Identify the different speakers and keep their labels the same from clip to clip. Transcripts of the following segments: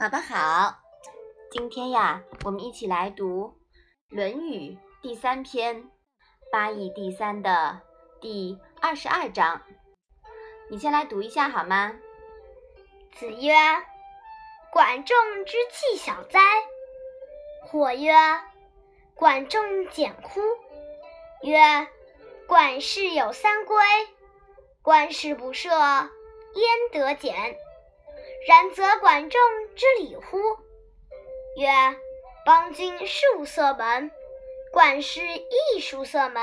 Speaker 1: 宝宝好，今天呀，我们一起来读《论语》第三篇“八义第三”的第二十二章。你先来读一下好吗？
Speaker 2: 子曰：“管仲之气小哉？”或曰：“管仲简乎？”曰：“管氏有三规，官事不赦，焉得简？”然则管仲之礼乎？曰：邦君树色门，管氏亦树色门。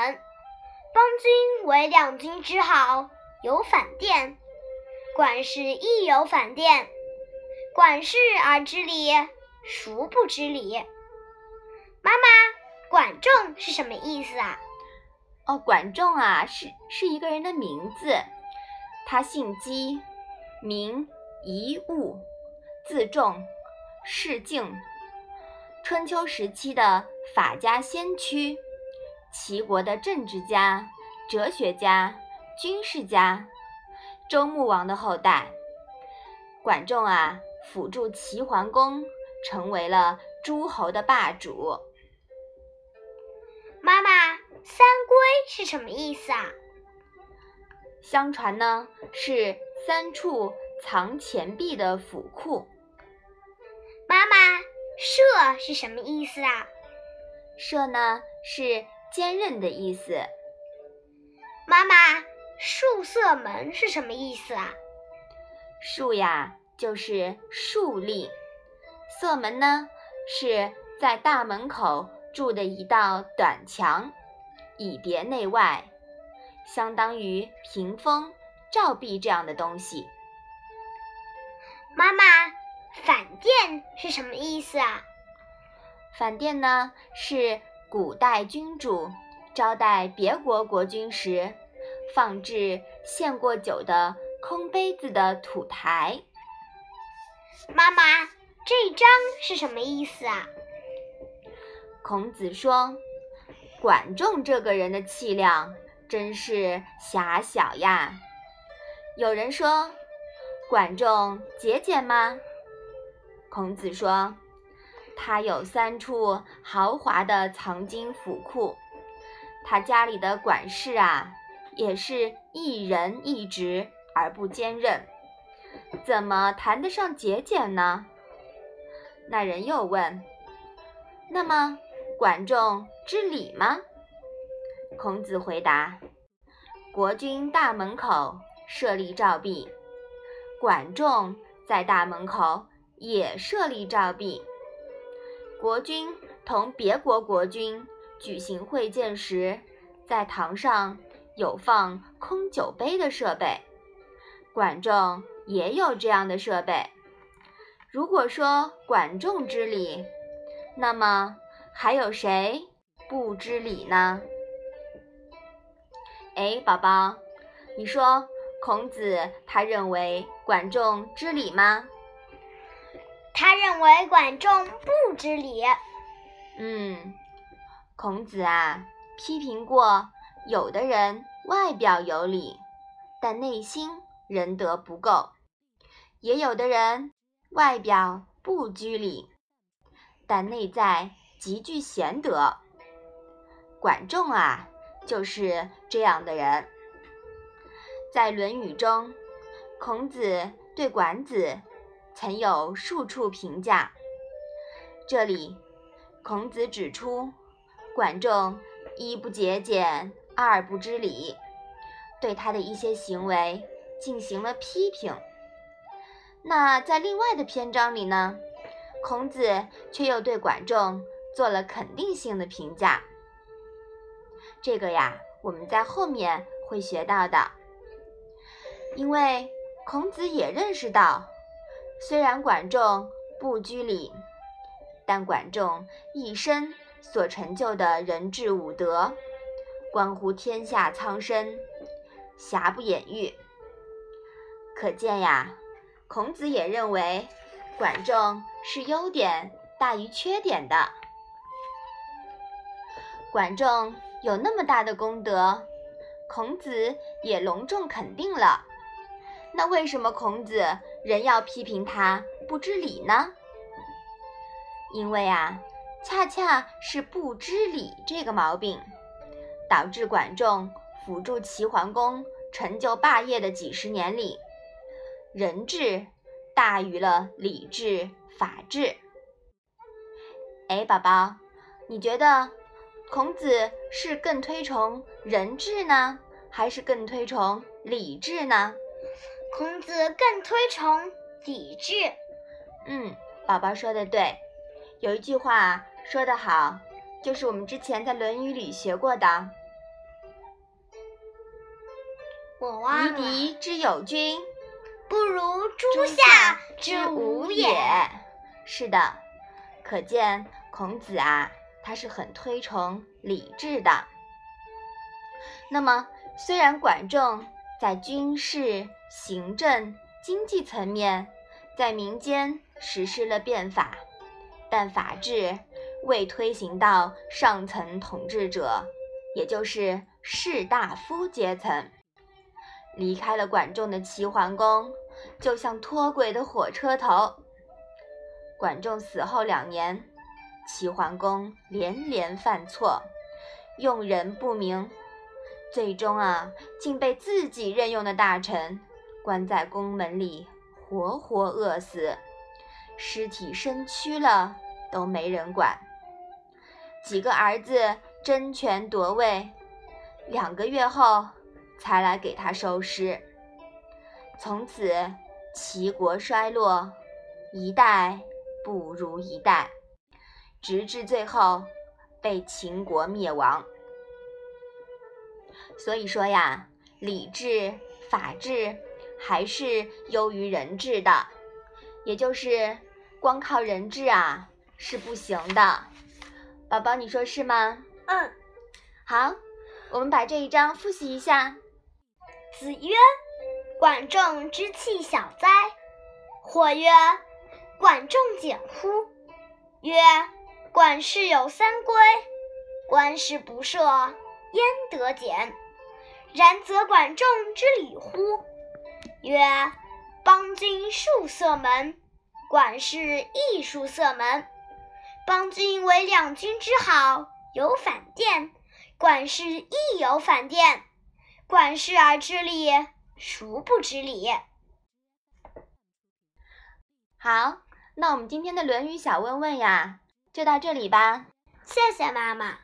Speaker 2: 邦君为两军之好，有反殿；管氏亦有反殿。管事而知礼，孰不知礼？妈妈，管仲是什么意思啊？
Speaker 1: 哦，管仲啊，是是一个人的名字，他姓姬，名。遗物，自重，世敬。春秋时期的法家先驱，齐国的政治家、哲学家、军事家，周穆王的后代。管仲啊，辅助齐桓公，成为了诸侯的霸主。
Speaker 2: 妈妈，三规是什么意思啊？
Speaker 1: 相传呢，是三处。藏钱币的府库。
Speaker 2: 妈妈，射是什么意思啊？
Speaker 1: 射呢是坚韧的意思。
Speaker 2: 妈妈，树色门是什么意思啊？
Speaker 1: 树呀就是树立，色门呢是在大门口筑的一道短墙，以别内外，相当于屏风、照壁这样的东西。
Speaker 2: 是什么意思啊？
Speaker 1: 反殿呢，是古代君主招待别国国君时放置献过酒的空杯子的土台。
Speaker 2: 妈妈，这一章是什么意思啊？
Speaker 1: 孔子说：“管仲这个人的气量真是狭小呀。”有人说。管仲节俭吗？孔子说，他有三处豪华的藏金府库，他家里的管事啊，也是一人一职而不兼任，怎么谈得上节俭呢？那人又问：“那么管仲知礼吗？”孔子回答：“国君大门口设立照壁。”管仲在大门口也设立照壁。国君同别国国君举行会见时，在堂上有放空酒杯的设备。管仲也有这样的设备。如果说管仲知礼，那么还有谁不知礼呢？哎，宝宝，你说。孔子他认为管仲知礼吗？
Speaker 2: 他认为管仲不知礼。
Speaker 1: 嗯，孔子啊批评过有的人外表有礼，但内心仁德不够；也有的人外表不拘礼，但内在极具贤德。管仲啊就是这样的人。在《论语》中，孔子对管子曾有数处评价。这里，孔子指出管仲一不节俭，二不知礼，对他的一些行为进行了批评。那在另外的篇章里呢，孔子却又对管仲做了肯定性的评价。这个呀，我们在后面会学到的。因为孔子也认识到，虽然管仲不拘礼，但管仲一生所成就的仁智武德，关乎天下苍生，瑕不掩瑜。可见呀，孔子也认为管仲是优点大于缺点的。管仲有那么大的功德，孔子也隆重肯定了。那为什么孔子人要批评他不知礼呢？因为啊，恰恰是不知礼这个毛病，导致管仲辅助齐桓公成就霸业的几十年里，人治大于了礼治、法治。哎，宝宝，你觉得孔子是更推崇人治呢，还是更推崇礼治呢？
Speaker 2: 孔子更推崇礼制。
Speaker 1: 嗯，宝宝说的对。有一句话说得好，就是我们之前在《论语》里学过的：“
Speaker 2: 我忘
Speaker 1: 了。”夷狄之有君，
Speaker 2: 不如诸夏之无也。
Speaker 1: 是的，可见孔子啊，他是很推崇礼制的。那么，虽然管仲在军事、行政、经济层面，在民间实施了变法。但法治未推行到上层统治者，也就是士大夫阶层。离开了管仲的齐桓公，就像脱轨的火车头。管仲死后两年，齐桓公连连犯错，用人不明，最终啊，竟被自己任用的大臣关在宫门里，活活饿死，尸体身躯了。都没人管，几个儿子争权夺位，两个月后才来给他收尸。从此齐国衰落，一代不如一代，直至最后被秦国灭亡。所以说呀，理智、法治还是优于人治的，也就是光靠人治啊。是不行的，宝宝，你说是吗？
Speaker 2: 嗯，
Speaker 1: 好，我们把这一章复习一下。
Speaker 2: 子曰：“管仲之器小哉！”或曰：“管仲简乎？”曰：“管事有三规，官事不赦，焉得俭？然则管仲之礼乎？”曰：“邦君数色门，管事亦数色门。”邦君为两军之好，有反殿；管事亦有反殿。管事而知礼，孰不知礼？
Speaker 1: 好，那我们今天的《论语》小问问呀，就到这里吧。
Speaker 2: 谢谢妈妈。